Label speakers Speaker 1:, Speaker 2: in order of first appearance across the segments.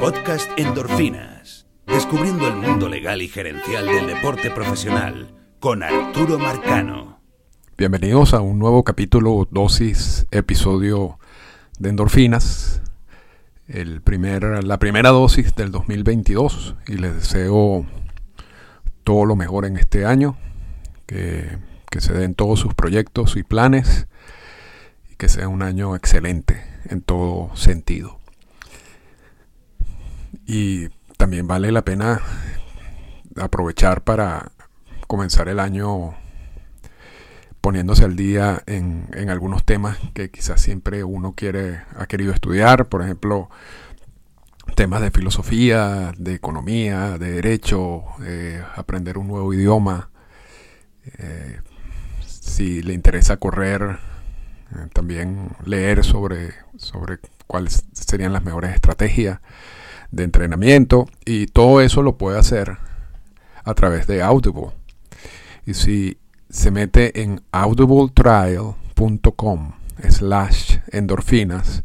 Speaker 1: Podcast Endorfinas. Descubriendo el mundo legal y gerencial del deporte profesional con Arturo Marcano.
Speaker 2: Bienvenidos a un nuevo capítulo, dosis, episodio de Endorfinas. El primer, la primera dosis del 2022 y les deseo todo lo mejor en este año, que, que se den todos sus proyectos y planes y que sea un año excelente en todo sentido. Y también vale la pena aprovechar para comenzar el año poniéndose al día en, algunos temas que quizás siempre uno quiere, ha querido estudiar, por ejemplo, temas de filosofía, de economía, de derecho, aprender un nuevo idioma. Eh, si le interesa correr, eh, también leer sobre, sobre cuáles serían las mejores estrategias de entrenamiento y todo eso lo puede hacer a través de Audible. Y si se mete en audibletrial.com slash endorfinas,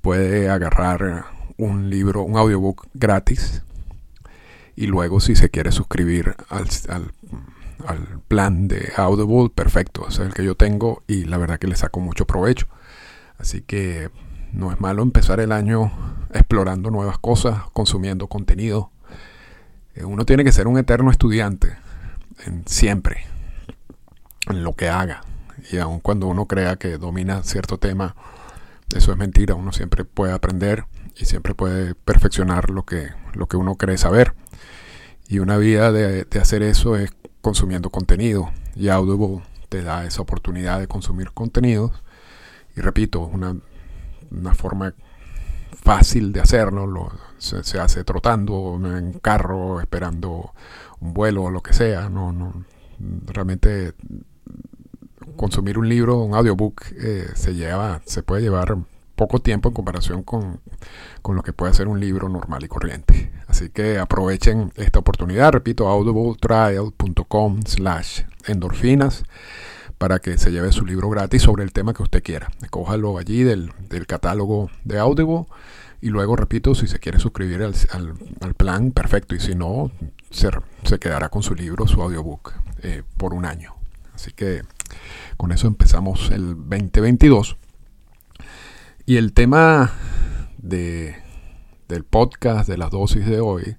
Speaker 2: puede agarrar un libro, un audiobook gratis. Y luego si se quiere suscribir al, al, plan de Audible, perfecto. es el que yo tengo y la verdad que le saco mucho provecho. Así que no es malo empezar el año explorando nuevas cosas, consumiendo contenido. Eh, uno tiene que ser un eterno estudiante, en, siempre, en lo que haga. Y aun cuando uno crea que domina cierto tema, eso es mentira. Uno siempre puede aprender y siempre puede perfeccionar lo que, lo que uno cree saber. Y una vía de, hacer eso es consumiendo contenido. Y Audible te da esa oportunidad de consumir contenidos. Y repito, una, una forma fácil de hacerlo, lo, se, hace trotando, en carro, esperando un vuelo o lo que sea. No, no, realmente consumir un libro, un audiobook, eh, se lleva, se puede llevar poco tiempo en comparación con, con, lo que puede ser un libro normal y corriente. Así que aprovechen esta oportunidad, repito, audibletrial.com slash endorfinas para que se lleve su libro gratis sobre el tema que usted quiera. Cójalo allí del, catálogo de Audible y luego, repito, si se quiere suscribir al, plan, perfecto. Y si no, se, se, quedará con su libro, su audiobook, eh, por un año. Así que con eso empezamos el 2022. Y el tema de, del podcast, de las dosis de hoy,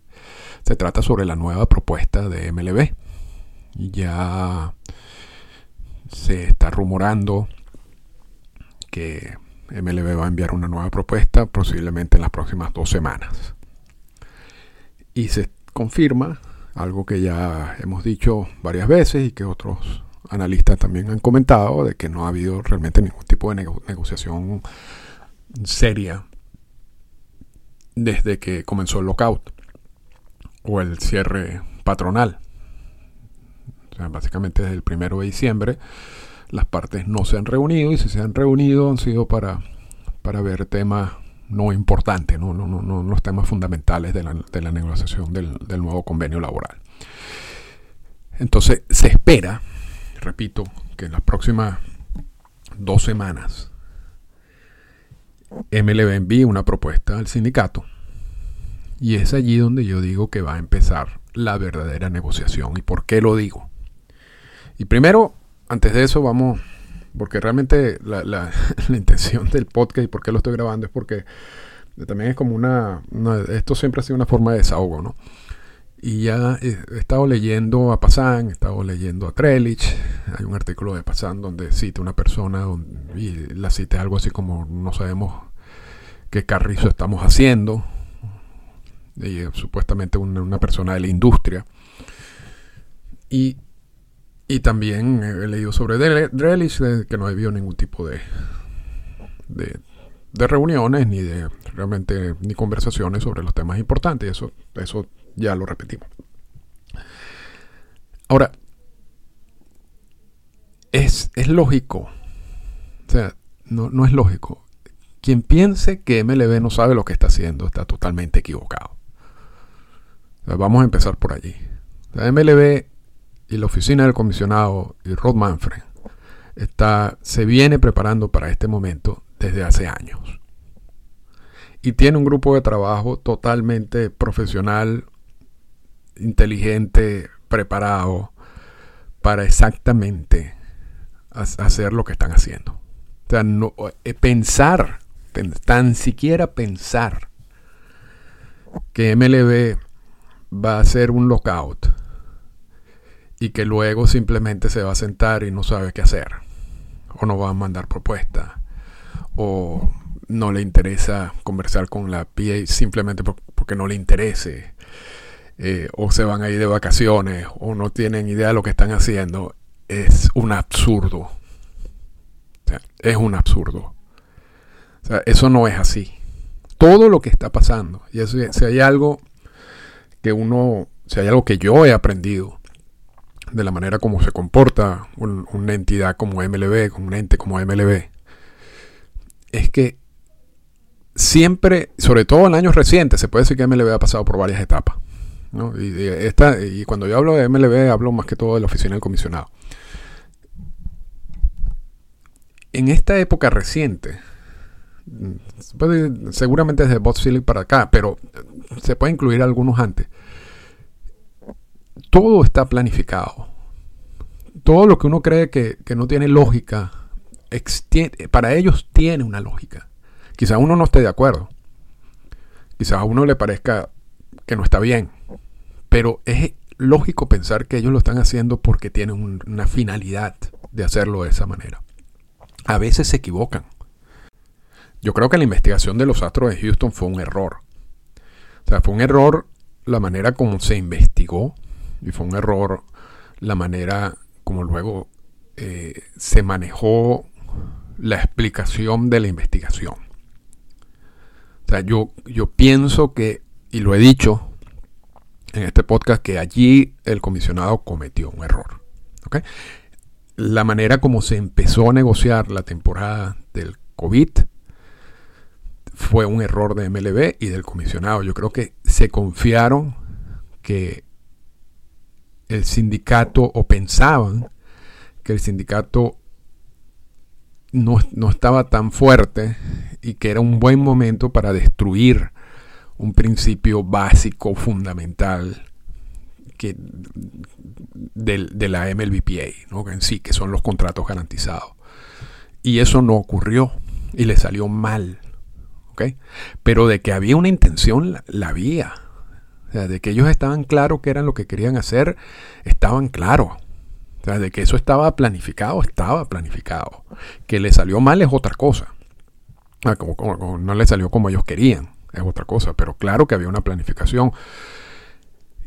Speaker 2: se trata sobre la nueva propuesta de MLB. Ya se está rumorando que MLB va a enviar una nueva propuesta posiblemente en las próximas dos semanas. Y se confirma algo que ya hemos dicho varias veces y que otros analistas también han comentado, de que no ha habido realmente ningún tipo de negociación seria desde que comenzó el lockout o el cierre patronal básicamente desde el primero de diciembre las partes no se han reunido y si se han reunido han sido para, para ver temas no importantes, no, no, no, los temas fundamentales de la, negociación del, del, nuevo convenio laboral. Entonces se espera, repito, que en las próximas dos semanas MLB envíe una propuesta al sindicato y es allí donde yo digo que va a empezar la verdadera negociación. ¿Y por qué lo digo? Y primero, antes de eso, vamos, porque realmente la, intención del podcast y por qué lo estoy grabando es porque también es como una, esto siempre ha sido una forma de desahogo, ¿no? Y ya he, estado leyendo a Pazán, he estado leyendo a Trellich, hay un artículo de Pazán donde cita una persona y la cita algo así como no sabemos qué carrizo estamos haciendo, y supuestamente una persona de la industria. Y y también he leído sobre Drelich, que no ha habido ningún tipo de, de, reuniones ni de realmente ni conversaciones sobre los temas importantes. Eso, eso ya lo repetimos. Ahora, es, es lógico. O sea, no, no es lógico. Quien piense que MLB no sabe lo que está haciendo está totalmente equivocado. vamos a empezar por allí. La MLB y la oficina del comisionado y Rod Manfred está, se viene preparando para este momento desde hace años. y tiene un grupo de trabajo totalmente profesional, inteligente, preparado para exactamente hacer lo que están haciendo. O sea, no, eh, pensar, tan siquiera pensar que MLB va a hacer un lockout y que luego simplemente se va a sentar y no sabe qué hacer, o no va a mandar propuesta, o no le interesa conversar con la PA simplemente porque no le interese, eh, o se van a ir de vacaciones, o no tienen idea de lo que están haciendo, es un absurdo. es un absurdo. O sea, eso no es así. Todo lo que está pasando, y si hay algo que uno, si hay algo que yo he aprendido de la manera como se comporta una entidad como MLB, como un ente como MLB, es que siempre, sobre todo en años recientes, se puede decir que MLB ha pasado por varias etapas. Y, cuando yo hablo de MLB, hablo más que todo de la oficina del comisionado. En esta época reciente, seguramente desde Bob para acá, pero se puede incluir algunos antes. Todo está planificado. Todo lo que uno cree que, no tiene lógica, para ellos tiene una lógica. Quizás uno no esté de acuerdo. Quizás a uno le parezca que no está bien. Pero es lógico pensar que ellos lo están haciendo porque tienen una finalidad de hacerlo de esa manera. A veces se equivocan. Yo creo que la investigación de los Astros de Houston fue un error. O sea, fue un error la manera como se investigó y fue un error la manera como luego eh, se manejó la explicación de la investigación. O sea, yo, yo pienso que, y lo he dicho en este podcast, que allí el comisionado cometió un error. La manera como se empezó a negociar la temporada del COVID fue un error de MLB y del comisionado. Yo creo que se confiaron que el sindicato o pensaban que el sindicato no, estaba tan fuerte y que era un buen momento para destruir un principio básico, fundamental que, de, la MLBPA, ¿no? en sí, que son los contratos garantizados. Y eso no ocurrió y le salió mal. Pero de que había una intención, la, había. De que ellos estaban claros que eran lo que querían hacer, estaban claros de que eso estaba planificado, estaba planificado. Que le salió mal es otra cosa. Ah, no le salió como ellos querían, es otra cosa. Pero claro que había una planificación.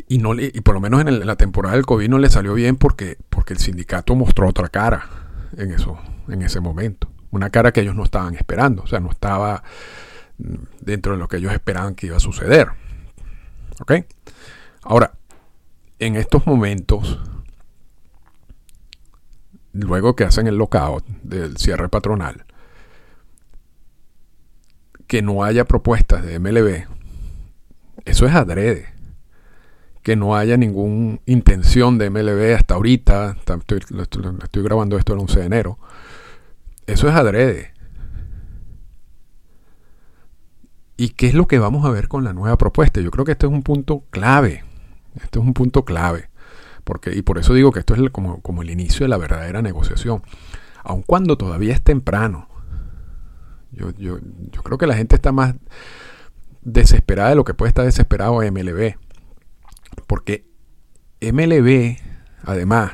Speaker 2: Y, no y por lo menos en, la temporada del COVID no le salió bien porque, porque el sindicato mostró otra cara en, eso, en ese momento. Una cara que ellos no estaban esperando. O sea, no estaba dentro de lo que ellos esperaban que iba a suceder. ¿Ok? Ahora, en estos momentos luego que hacen el lockout del cierre patronal, que no haya propuestas de MLB, eso es adrede. Que no haya ninguna intención de MLB hasta ahorita, estoy, estoy grabando esto el 11 de enero, eso es adrede. ¿Y qué es lo que vamos a ver con la nueva propuesta? Yo creo que este es un punto clave. Este es un punto clave y por eso digo que esto es como, como el inicio de la verdadera negociación. Aun cuando todavía es temprano. Yo, yo, yo creo que la gente está más desesperada de lo que puede estar desesperado MLB. Porque MLB, además,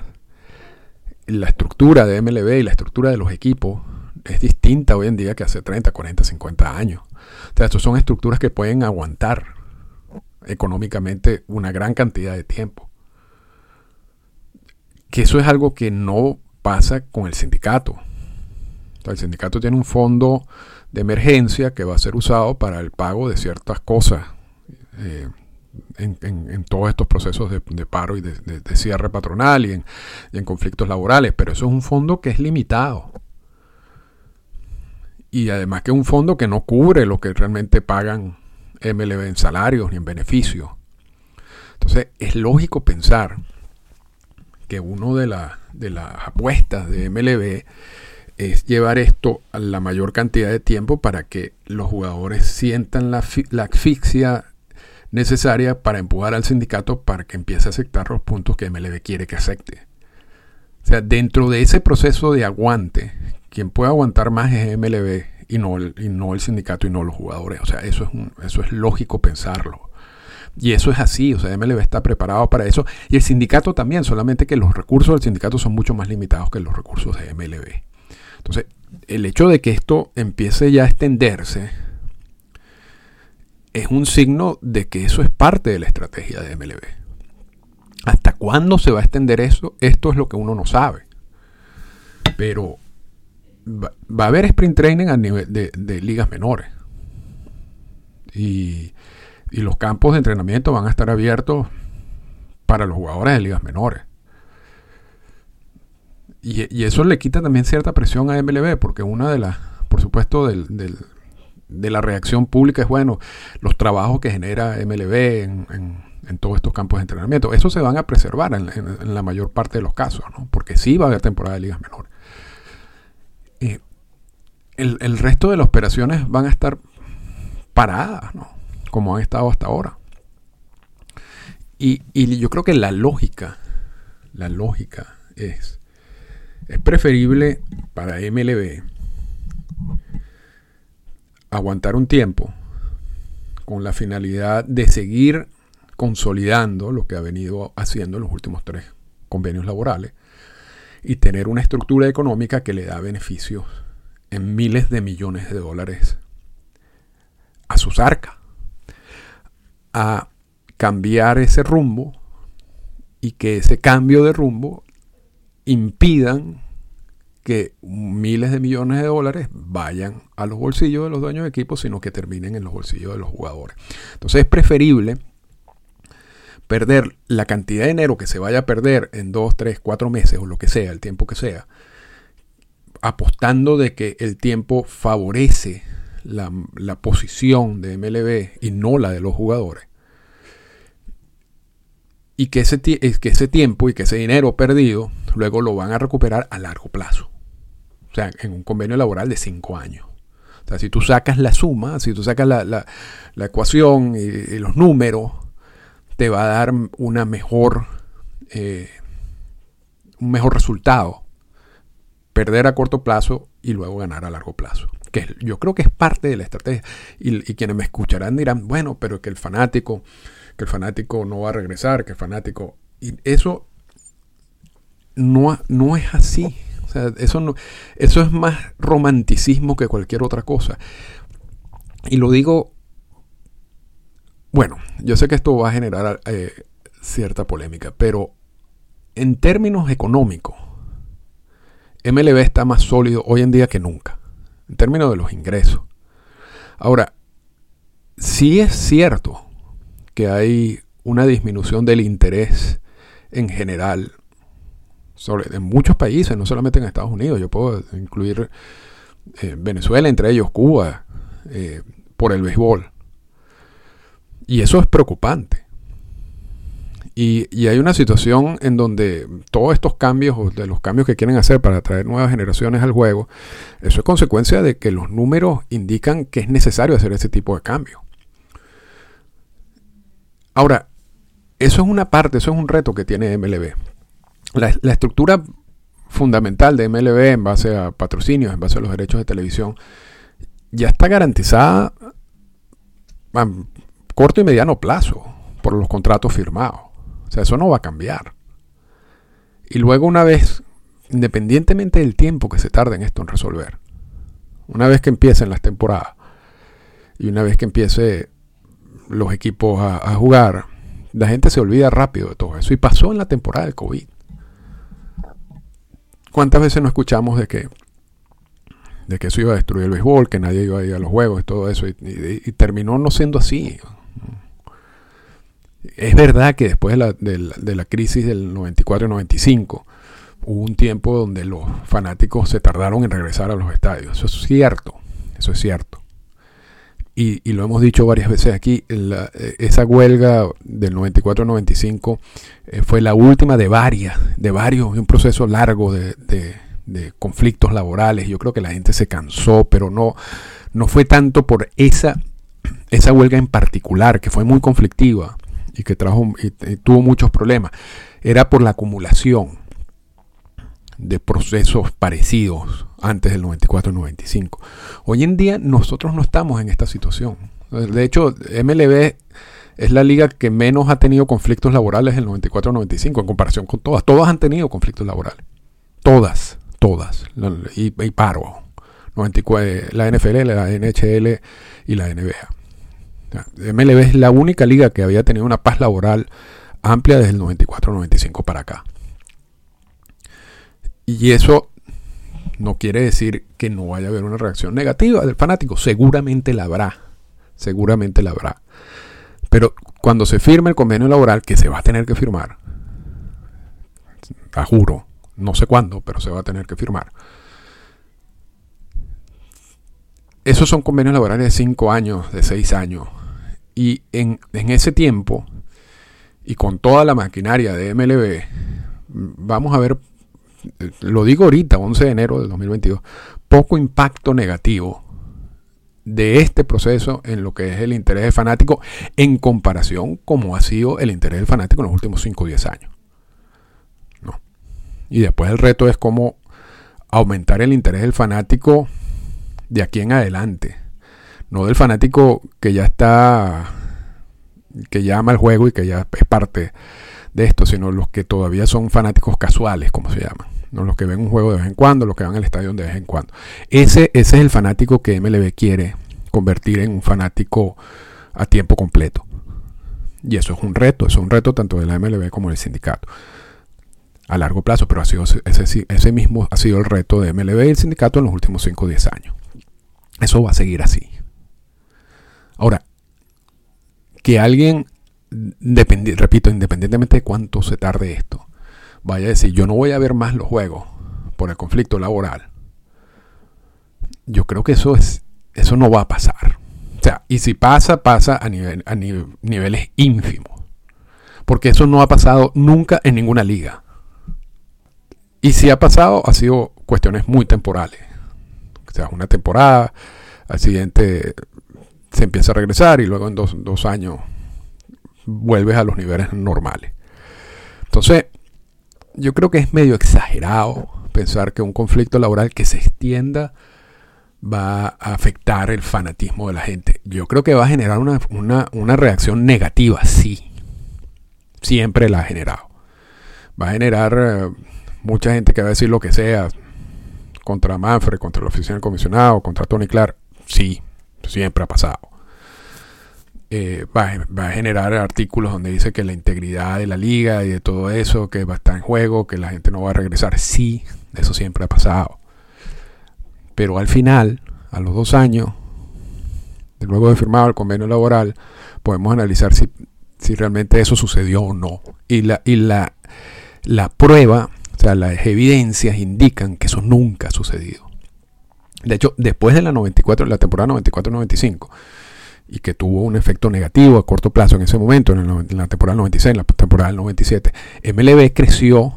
Speaker 2: la estructura de MLB y la estructura de los equipos es distinta hoy en día que hace 30, 40, 50 años. O sea, estas son estructuras que pueden aguantar económicamente una gran cantidad de tiempo que eso es algo que no pasa con el sindicato. el sindicato tiene un fondo de emergencia que va a ser usado para el pago de ciertas cosas eh, en, todos estos procesos de, paro y de, cierre patronal y en, conflictos laborales, pero eso es un fondo que es limitado. Y además que es un fondo que no cubre lo que realmente pagan MLB en salarios ni en beneficios. Entonces es lógico pensar que uno de, de las apuestas de MLB es llevar esto a la mayor cantidad de tiempo para que los jugadores sientan la, la asfixia necesaria para empujar al sindicato para que empiece a aceptar los puntos que MLB quiere que acepte. O sea, dentro de ese proceso de aguante, quien puede aguantar más es MLB y no el, y no el sindicato y no los jugadores. O sea, eso es, eso es lógico pensarlo. Y eso es así, o sea, MLB está preparado para eso. Y el sindicato también, solamente que los recursos del sindicato son mucho más limitados que los recursos de MLB. Entonces, el hecho de que esto empiece ya a extenderse es un signo de que eso es parte de la estrategia de MLB. ¿Hasta cuándo se va a extender eso? Esto es lo que uno no sabe. Pero va, a haber sprint training a nivel de, ligas menores. Y, los campos de entrenamiento van a estar abiertos para los jugadores de ligas menores. Y, eso le quita también cierta presión a MLB, porque una de las, por supuesto, de la reacción pública es, bueno, los trabajos que genera MLB en, en, todos estos campos de entrenamiento, eso se van a preservar en, la mayor parte de los casos, ¿no? porque sí va a haber temporada de ligas menores. Eh, el, resto de las operaciones van a estar paradas, ¿no? como han estado hasta ahora. Y, y yo creo que la lógica, la lógica es, es preferible para MLB aguantar un tiempo con la finalidad de seguir consolidando lo que ha venido haciendo en los últimos tres convenios laborales y tener una estructura económica que le da beneficios en miles de millones de dólares a sus arcas, a cambiar ese rumbo y que ese cambio de rumbo impidan que miles de millones de dólares vayan a los bolsillos de los dueños de equipos, sino que terminen en los bolsillos de los jugadores. Entonces es preferible perder la cantidad de dinero que se vaya a perder en dos, tres, cuatro meses o lo que sea, el tiempo que sea, apostando de que el tiempo favorece la, posición de MLB y no la de los jugadores. Y que ese, que ese tiempo y que ese dinero perdido luego lo van a recuperar a largo plazo. O sea, en un convenio laboral de cinco años. O sea, si tú sacas la suma, si tú sacas la, ecuación y, los números, te va a dar una mejor, eh, un mejor resultado. Perder a corto plazo y luego ganar a largo plazo. Que yo creo que es parte de la estrategia. Y, y quienes me escucharán dirán, bueno, pero que el fanático, que el fanático no va a regresar, que el fanático. Y eso no, no es así eso, no, eso es más romanticismo que cualquier otra cosa. Y lo digo, bueno, yo sé que esto va a generar eh, cierta polémica, pero en términos económicos, MLB está más sólido hoy en día que nunca, en términos de los ingresos. Ahora, sí es cierto que hay una disminución del interés en general sobre, en muchos países, no solamente en Estados Unidos. Yo puedo incluir eh, Venezuela, entre ellos Cuba, eh, por el béisbol. Y eso es preocupante. Y, hay una situación en donde todos estos cambios, de los cambios que quieren hacer para atraer nuevas generaciones al juego, eso es consecuencia de que los números indican que es necesario hacer ese tipo de cambios. Ahora, eso es una parte, eso es un reto que tiene MLB la, estructura fundamental de MLB en base a patrocinios, en base a los derechos de televisión, ya está garantizada a corto y mediano plazo por los contratos firmados. O sea, eso no va a cambiar. Y luego una vez, independientemente del tiempo que se tarde en esto en resolver, una vez que empiecen las temporadas y una vez que empiece los equipos a, jugar, la gente se olvida rápido de todo eso. Y pasó en la temporada del COVID. ¿Cuántas veces no escuchamos de que, de que eso iba a destruir el béisbol, que nadie iba a ir a los juegos y todo eso? Y, terminó no siendo así. Es verdad que después de la, de la crisis del 94 y 95 hubo un tiempo donde los fanáticos se tardaron en regresar a los estadios. Eso es cierto, eso es cierto y, lo hemos dicho varias veces aquí, esa huelga del 94-95 eh, fue la última de varias, de varios, un proceso largo de, de conflictos laborales. Yo creo que la gente se cansó, pero no, no fue tanto por esa, esa huelga en particular, que fue muy conflictiva y que trajo y, tuvo muchos problemas. Era por la acumulación de procesos parecidos antes del 94-95. Hoy en día nosotros no estamos en esta situación. De hecho, MLB es la liga que menos ha tenido conflictos laborales en el 94-95 en comparación con todas. Todas han tenido conflictos laborales. Todas, todas. Y, paro. 94, la NFL, la NHL y la NBA. MLB es la única liga que había tenido una paz laboral amplia desde el 94-95 para acá. Y eso no quiere decir que no vaya a haber una reacción negativa del fanático. Seguramente la habrá. Seguramente la habrá. Pero cuando se firme el convenio laboral, que se va a tener que firmar, a juro, no sé cuándo, pero se va a tener que firmar. Esos son convenios laborales de 5 años, de 6 años. Y en, en ese tiempo, y con toda la maquinaria de MLB, vamos a ver, lo digo ahorita, 11 de enero del 2022, poco impacto negativo de este proceso en lo que es el interés del fanático en comparación como ha sido el interés del fanático en los últimos 5 o 10 años. ¿no? Y después el reto es cómo aumentar el interés del fanático de aquí en adelante. No del fanático que ya está, que ya ama el juego y que ya es parte de esto, sino los que todavía son fanáticos casuales, como se llaman los que ven un juego de vez en cuando, los que van al estadio de vez en cuando. Ese, ese es el fanático que MLB quiere convertir en un fanático a tiempo completo. Y eso es un reto, es un reto tanto de la MLB como del sindicato. A largo plazo, pero ha sido ese, ese mismo ha sido el reto de MLB y el sindicato en los últimos 5 o 10 años. Eso va a seguir así. Ahora, que alguien, repito, independientemente de cuánto se tarde esto, vaya a decir, yo no voy a ver más los juegos por el conflicto laboral, yo creo que eso es eso no va a pasar. O sea, y si pasa, pasa a, nivel, a niveles ínfimos. Porque eso no ha pasado nunca en ninguna liga. Y si ha pasado, ha sido cuestiones muy temporales. O sea, una temporada, al siguiente se empieza a regresar y luego en dos, dos años vuelves a los niveles normales. Entonces, yo creo que es medio exagerado pensar que un conflicto laboral que se extienda va a afectar el fanatismo de la gente. Yo creo que va a generar una, reacción negativa, sí. Siempre la ha generado. Va a generar eh, mucha gente que va a decir lo que sea contra Manfred, contra el oficial comisionado, contra Tony Clark. Sí, siempre ha pasado. Eh, va, a generar artículos donde dice que la integridad de la liga y de todo eso, que va a estar en juego, que la gente no va a regresar. Sí, eso siempre ha pasado. Pero al final, a los dos años, luego de firmado el convenio laboral, podemos analizar si, realmente eso sucedió o no. Y la, y la, la prueba, o sea, las evidencias indican que eso nunca ha sucedido. De hecho, después de la 94, la temporada 94-95, y que tuvo un efecto negativo a corto plazo en ese momento, en, en la temporada 96, en la temporada 97, MLB creció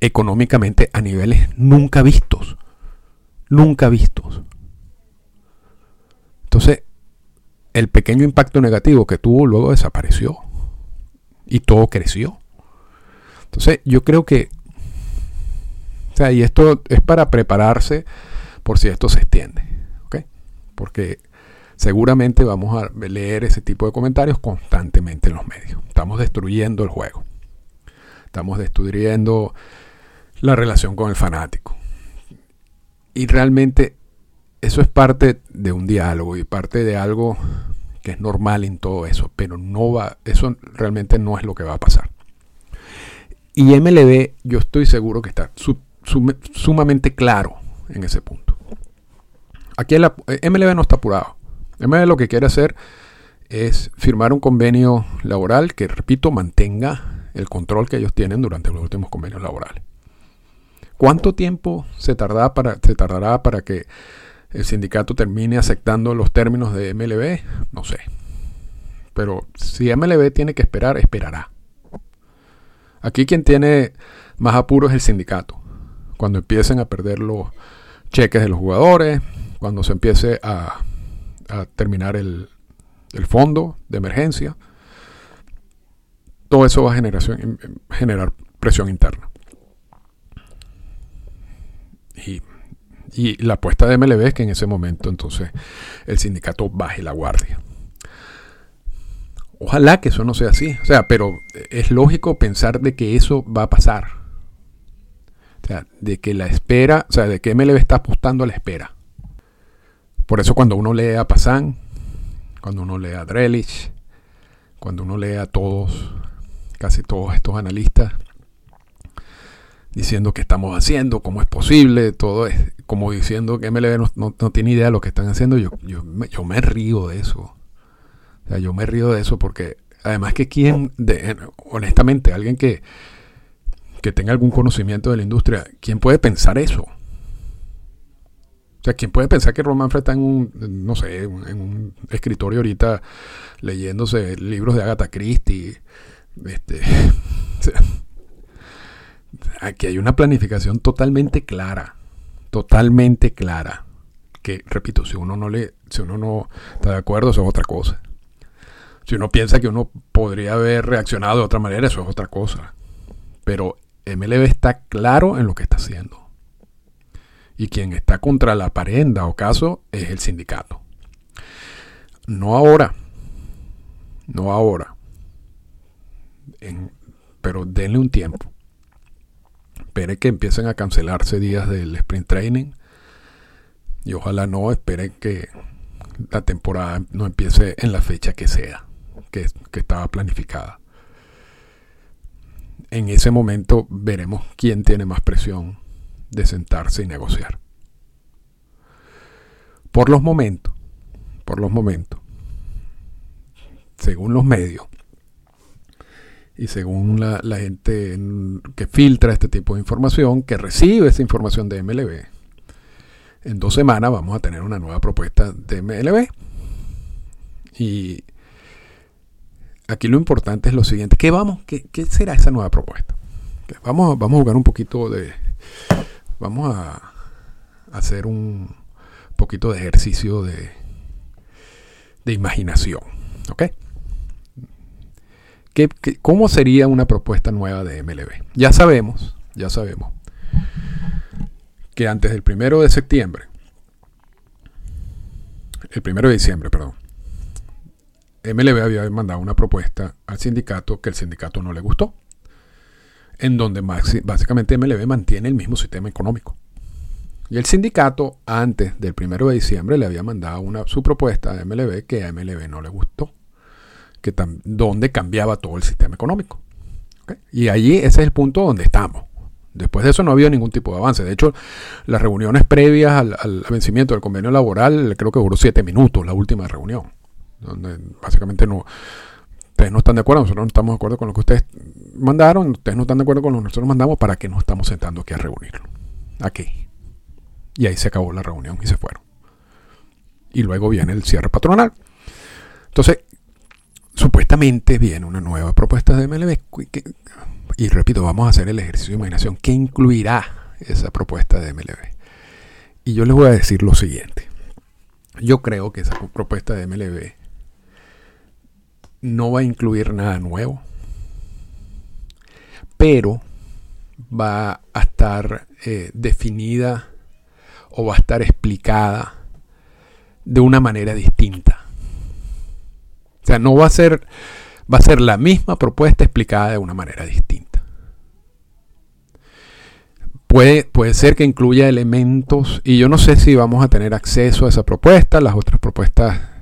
Speaker 2: económicamente a niveles nunca vistos. Nunca vistos. Entonces, el pequeño impacto negativo que tuvo luego desapareció. Y todo creció. Entonces, yo creo que... O sea, y esto es para prepararse por si esto se extiende. ¿ok? Porque seguramente vamos a leer ese tipo de comentarios constantemente en los medios. Estamos destruyendo el juego. Estamos destruyendo la relación con el fanático. Y realmente eso es parte de un diálogo y parte de algo que es normal en todo eso, pero no va, eso realmente no es lo que va a pasar. Y MLB, yo estoy seguro que está sumamente claro en ese punto. Aquí la, MLB no está apurado. MLB lo que quiere hacer es firmar un convenio laboral que, repito, mantenga el control que ellos tienen durante los últimos convenios laborales. ¿Cuánto tiempo se tardará para, se tardará para que el sindicato termine aceptando los términos de MLB? No sé. Pero si MLB tiene que esperar, esperará. Aquí quien tiene más apuro es el sindicato. cuando empiecen a perder los cheques de los jugadores, cuando se empiece a, terminar el, fondo de emergencia, todo eso va a generar presión interna. Y, y, la apuesta de MLB es que en ese momento entonces el sindicato baje la guardia. Ojalá que eso no sea así. O sea, pero es lógico pensar de que eso va a pasar. O sea, de que la espera, o sea, de que MLB está apostando a la espera. Por eso cuando uno lee a Pazán, cuando uno lee a Drelich, cuando uno lee a todos, casi todos estos analistas, diciendo qué estamos haciendo, cómo es posible, todo es como diciendo que MLB no, tiene idea de lo que están haciendo, yo, yo, yo me río de eso. O sea, yo me río de eso porque además que quien, de, honestamente, alguien que, que tenga algún conocimiento de la industria, ¿quién puede pensar eso? O sea, ¿quién puede pensar que Roman está en un, no sé, en un escritorio ahorita leyéndose libros de Agatha Christie? Este, aquí hay una planificación totalmente clara, totalmente clara. Que, repito, si uno no le, si uno no está de acuerdo, eso es otra cosa. Si uno piensa que uno podría haber reaccionado de otra manera, eso es otra cosa. Pero MLB está claro en lo que está haciendo. Y quien está contra la pared o caso es el sindicato. No ahora. No ahora. pero denle un tiempo. Espere que empiecen a cancelarse días del sprint training. Y ojalá no, esperen que la temporada no empiece en la fecha que sea que, estaba planificada. En ese momento veremos quién tiene más presión de sentarse y negociar. Por los momentos, por los momentos, según los medios y según la, gente que filtra este tipo de información, que recibe esta información de MLB, en dos semanas vamos a tener una nueva propuesta de MLB. Y aquí lo importante es lo siguiente. ¿Qué, vamos, qué, será esa nueva propuesta? Vamos, vamos a jugar un poquito de... Vamos a hacer un poquito de ejercicio de, de imaginación. ¿Ok? ¿Qué, cómo sería una propuesta nueva de MLB? Ya sabemos, ya sabemos que antes del primero de septiembre, el primero de diciembre, perdón, MLB había mandado una propuesta al sindicato que el sindicato no le gustó, en donde básicamente MLB mantiene el mismo sistema económico. Y el sindicato, antes del primero de diciembre, le había mandado una, su propuesta a MLB que a MLB no le gustó, que donde cambiaba todo el sistema económico. Y allí ese es el punto donde estamos. Después de eso no ha habido ningún tipo de avance. De hecho, las reuniones previas al, al vencimiento del convenio laboral creo que duró siete minutos, la última reunión donde básicamente no, ustedes no están de acuerdo, nosotros no estamos de acuerdo con lo que ustedes mandaron, ustedes no están de acuerdo con lo que nosotros mandamos, ¿para qué nos estamos sentando aquí a reunirlo? Aquí. Y ahí se acabó la reunión y se fueron. Y luego viene el cierre patronal. Entonces, supuestamente viene una nueva propuesta de MLB. y repito, vamos a hacer el ejercicio de imaginación. ¿Qué incluirá esa propuesta de MLB? Y yo les voy a decir lo siguiente. Yo creo que esa propuesta de MLB no va a incluir nada nuevo, pero va a estar eh, definida o va a estar explicada de una manera distinta. O sea, no va a ser, va a ser la misma propuesta explicada de una manera distinta. Puede, ser que incluya elementos y yo no sé si vamos a tener acceso a esa propuesta. Las otras propuestas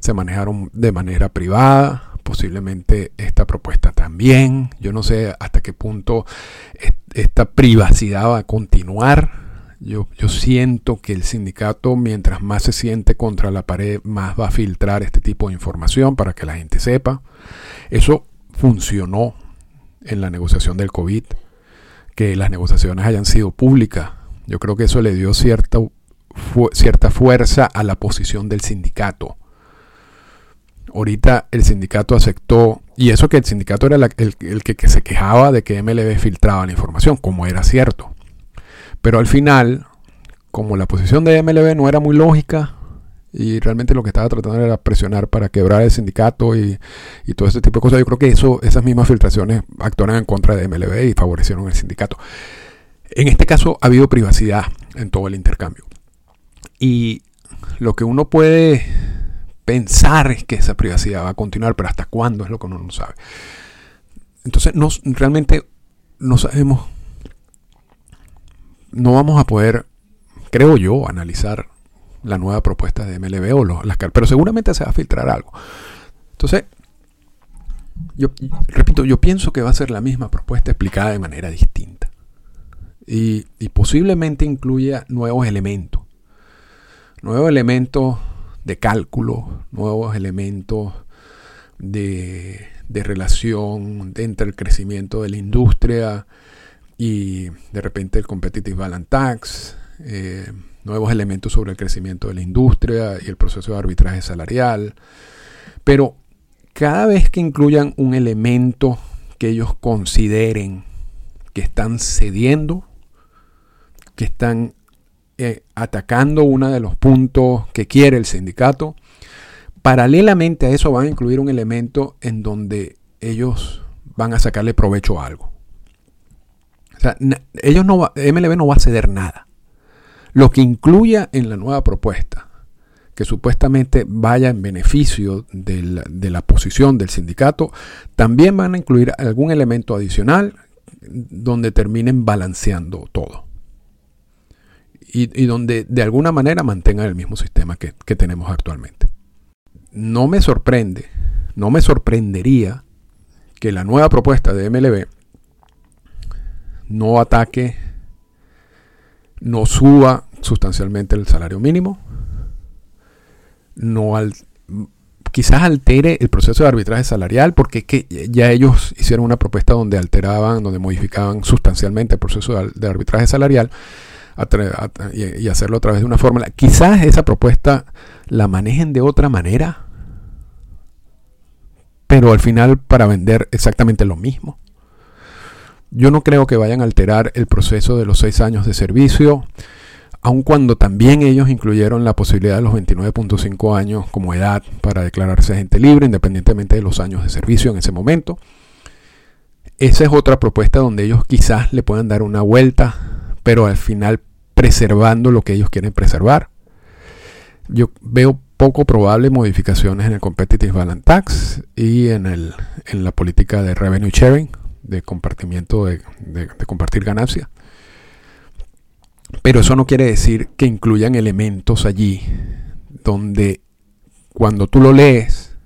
Speaker 2: se manejaron de manera privada. Posiblemente esta propuesta también. Yo no sé hasta qué punto esta privacidad va a continuar. Yo, yo, siento que el sindicato, mientras más se siente contra la pared, más va a filtrar este tipo de información para que la gente sepa. Eso funcionó en la negociación del COVID que las negociaciones hayan sido públicas. Yo creo que eso le dio cierta, cierta fuerza a la posición del sindicato. Ahorita el sindicato aceptó, y eso que el sindicato era el, que, se quejaba de que MLB filtraba la información, como era cierto. Pero al final, como la posición de MLB no era muy lógica, y realmente lo que estaba tratando era presionar para quebrar el sindicato y, todo ese tipo de cosas. Yo creo que eso, esas mismas filtraciones actuaron en contra de MLB y favorecieron el sindicato. En este caso ha habido privacidad en todo el intercambio. Y lo que uno puede pensar es que esa privacidad va a continuar, pero hasta cuándo es lo que uno no sabe. Entonces, no, realmente no sabemos, no vamos a poder, creo yo, analizar la nueva propuesta de MLB o las pero seguramente se va a filtrar algo. Entonces, yo repito, yo pienso que va a ser la misma propuesta explicada de manera distinta. Y, posiblemente incluya nuevos elementos. Nuevos elementos de cálculo, nuevos elementos de, de relación entre el crecimiento de la industria y de repente el Competitive Balance Tax. Eh, nuevos elementos sobre el crecimiento de la industria y el proceso de arbitraje salarial. Pero cada vez que incluyan un elemento que ellos consideren que están cediendo, que están eh, atacando uno de los puntos que quiere el sindicato, paralelamente a eso van a incluir un elemento en donde ellos van a sacarle provecho a algo. O sea, ellos no MLB no va a ceder nada lo que incluya en la nueva propuesta, que supuestamente vaya en beneficio de la, posición del sindicato, también van a incluir algún elemento adicional donde terminen balanceando todo. Y, donde de alguna manera mantengan el mismo sistema que, que tenemos actualmente. No me sorprende, no me sorprendería que la nueva propuesta de MLB no ataque no suba sustancialmente el salario mínimo, no al, quizás altere el proceso de arbitraje salarial, porque que ya ellos hicieron una propuesta donde alteraban, donde modificaban sustancialmente el proceso de, arbitraje salarial y, hacerlo a través de una fórmula. Quizás esa propuesta la manejen de otra manera, pero al final para vender exactamente lo mismo. Yo no creo que vayan a alterar el proceso de los seis años de servicio, aun cuando también ellos incluyeron la posibilidad de los 29.5 años como edad para declararse agente libre, independientemente de los años de servicio en ese momento. Esa es otra propuesta donde ellos quizás le puedan dar una vuelta, pero al final preservando lo que ellos quieren preservar. Yo veo poco probable modificaciones en el Competitive Balance Tax y en, el, en la política de revenue sharing, de compartimiento, de, compartir ganancias. Pero eso no quiere decir que incluyan elementos allí donde cuando tú lo lees,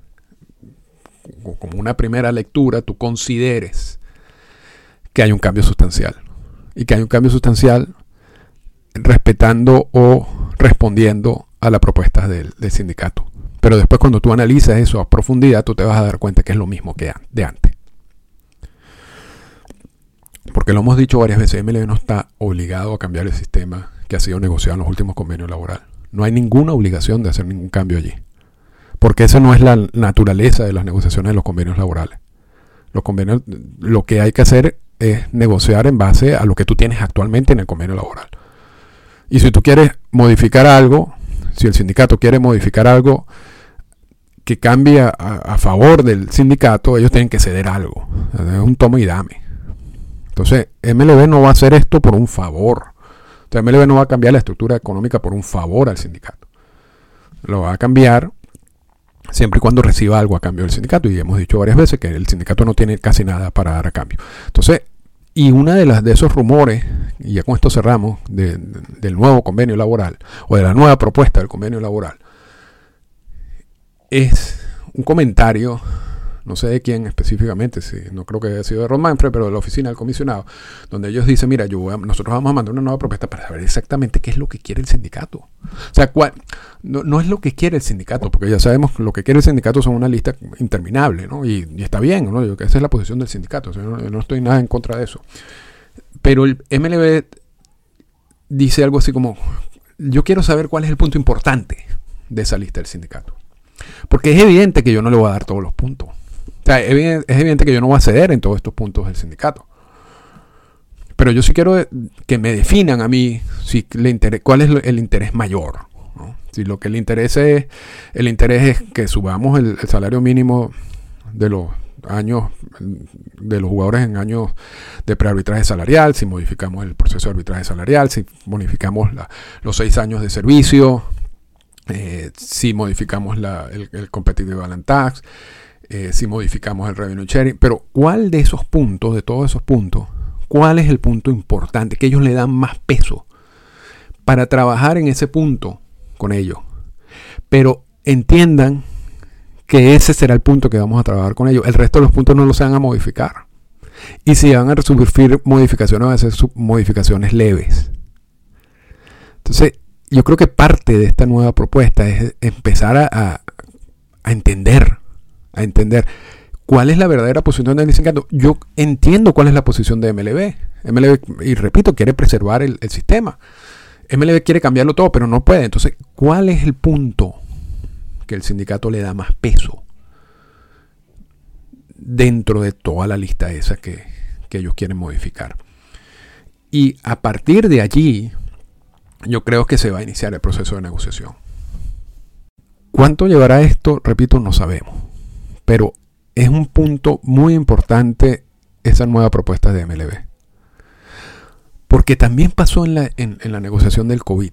Speaker 2: como una primera lectura, tú consideres que hay un cambio sustancial. Y que hay un cambio sustancial respetando o respondiendo a la propuesta del, del sindicato. Pero después cuando tú analizas eso a profundidad, tú te vas a dar cuenta que es lo mismo que de antes. Porque lo hemos dicho varias veces, MLB no está obligado a cambiar el sistema que ha sido negociado en los últimos convenios laborales. No hay ninguna obligación de hacer ningún cambio allí. Porque esa no es la naturaleza de las negociaciones de los convenios laborales. Los convenios, lo que hay que hacer es negociar en base a lo que tú tienes actualmente en el convenio laboral. Y si tú quieres modificar algo, si el sindicato quiere modificar algo que cambie a, favor del sindicato, ellos tienen que ceder algo. Es un tomo y dame. Entonces, MLB no va a hacer esto por un favor. Entonces, MLB no va a cambiar la estructura económica por un favor al sindicato. Lo va a cambiar siempre y cuando reciba algo a cambio del sindicato. Y hemos dicho varias veces que el sindicato no tiene casi nada para dar a cambio. Entonces, y una de las de esos rumores, y ya con esto cerramos, del nuevo convenio laboral, o de la nueva propuesta del convenio laboral, es un comentario no sé de quién específicamente, si, no creo que haya sido de Ron Manfred, pero de la oficina del comisionado, donde ellos dicen, mira, yo nosotros vamos a mandar una nueva propuesta para saber exactamente qué es lo que quiere el sindicato. O sea, cuál, no, es lo que quiere el sindicato, porque ya sabemos lo que quiere el sindicato son una lista interminable, ¿no? Y, está bien, ¿no? esa es la posición del sindicato, no, estoy nada en contra de eso. Pero el MLB dice algo así como, yo quiero saber cuál es el punto importante de esa lista del sindicato. Porque es evidente que yo no le voy a dar todos los puntos es evidente que yo no voy a ceder en todos estos puntos del sindicato. Pero yo sí quiero que me definan a mí si le cuál es el interés mayor. Si lo que le interesa es, el interés es que subamos el, salario mínimo de los años de los jugadores en años de prearbitraje salarial, si modificamos el proceso de arbitraje salarial, si modificamos los seis años de servicio, eh, si modificamos el, el, competitive balance tax, eh, si modificamos el revenue sharing, pero ¿cuál de esos puntos, de todos esos puntos, cuál es el punto importante que ellos le dan más peso para trabajar en ese punto con ellos? Pero entiendan que ese será el punto que vamos a trabajar con ellos. El resto de los puntos no los van a modificar. Y si van a sufrir modificaciones, van a ser modificaciones leves. Entonces, yo creo que parte de esta nueva propuesta es empezar a, a entender a entender cuál es la verdadera posición del sindicato. Yo entiendo cuál es la posición de MLB. MLB, y repito, quiere preservar el, sistema. MLB quiere cambiarlo todo, pero no puede. Entonces, ¿cuál es el punto que el sindicato le da más peso dentro de toda la lista esa que, que ellos quieren modificar? Y a partir de allí, yo creo que se va a iniciar el proceso de negociación. ¿Cuánto llevará esto? Repito, no sabemos. Pero es un punto muy importante esa nueva propuesta de MLB. Porque también pasó en la, en, la negociación del COVID.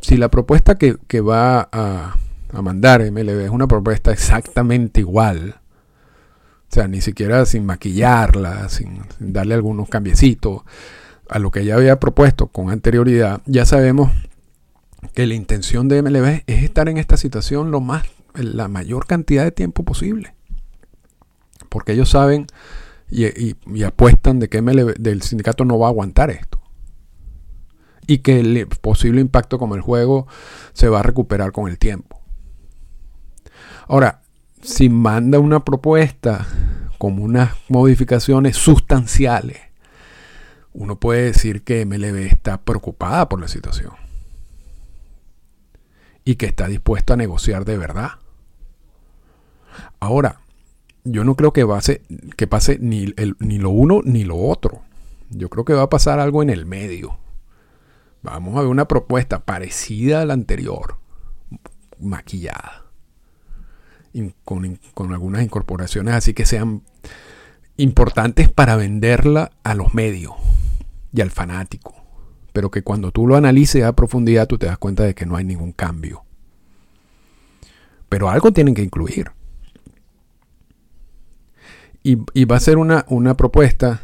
Speaker 2: Si la propuesta que, va a, mandar MLB es una propuesta exactamente igual, o sea, ni siquiera sin maquillarla, sin, sin, darle algunos cambiecitos a lo que ya había propuesto con anterioridad, ya sabemos que la intención de MLB es estar en esta situación lo más, la mayor cantidad de tiempo posible porque ellos saben y, apuestan de que MLB, del sindicato no va a aguantar esto. Y que el posible impacto como el juego se va a recuperar con el tiempo. Ahora, si manda una propuesta como unas modificaciones sustanciales, uno puede decir que MLB está preocupada por la situación y que está dispuesto a negociar de verdad. Ahora, yo no creo que, que pase ni, lo uno ni lo otro. Yo creo que va a pasar algo en el medio. Vamos a ver una propuesta parecida a la anterior, maquillada, con, con algunas incorporaciones así que sean importantes para venderla a los medios y al fanático. Pero que cuando tú lo analices a profundidad tú te das cuenta de que no hay ningún cambio. Pero algo tienen que incluir. Y, va a ser una, una propuesta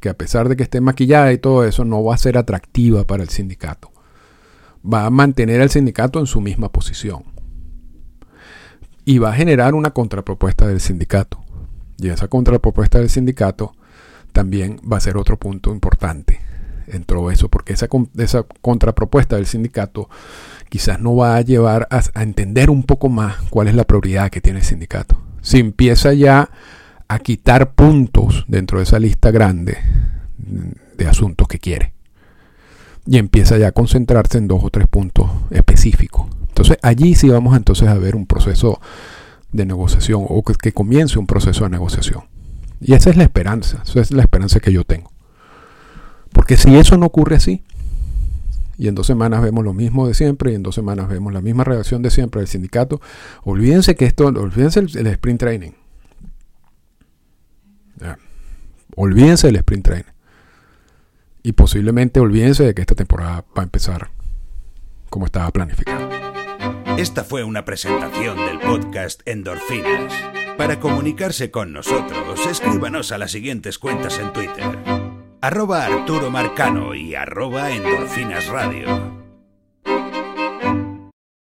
Speaker 2: que a pesar de que esté maquillada y todo eso, no va a ser atractiva para el sindicato. Va a mantener al sindicato en su misma posición. Y va a generar una contrapropuesta del sindicato. Y esa contrapropuesta del sindicato también va a ser otro punto importante dentro de eso, porque esa, esa contrapropuesta del sindicato quizás no va a llevar a, a entender un poco más cuál es la prioridad que tiene el sindicato. Si empieza ya a quitar puntos dentro de esa lista grande de asuntos que quiere. Y empieza ya a concentrarse en dos o tres puntos específicos. Entonces allí sí vamos entonces a ver un proceso de negociación o que, comience un proceso de negociación. Y esa es la esperanza, esa es la esperanza que yo tengo. Porque si eso no ocurre así, y en dos semanas vemos lo mismo de siempre, y en dos semanas vemos la misma reacción de siempre del sindicato, olvídense que esto, olvídense el sprint training. Olvídense del sprint train. Y posiblemente olvídense de que esta temporada va a empezar como estaba planificado.
Speaker 1: Esta fue una presentación del podcast Endorfinas. Para comunicarse con nosotros, escríbanos a las siguientes cuentas en Twitter. Arroba Arturo Marcano y arroba Endorfinas Radio.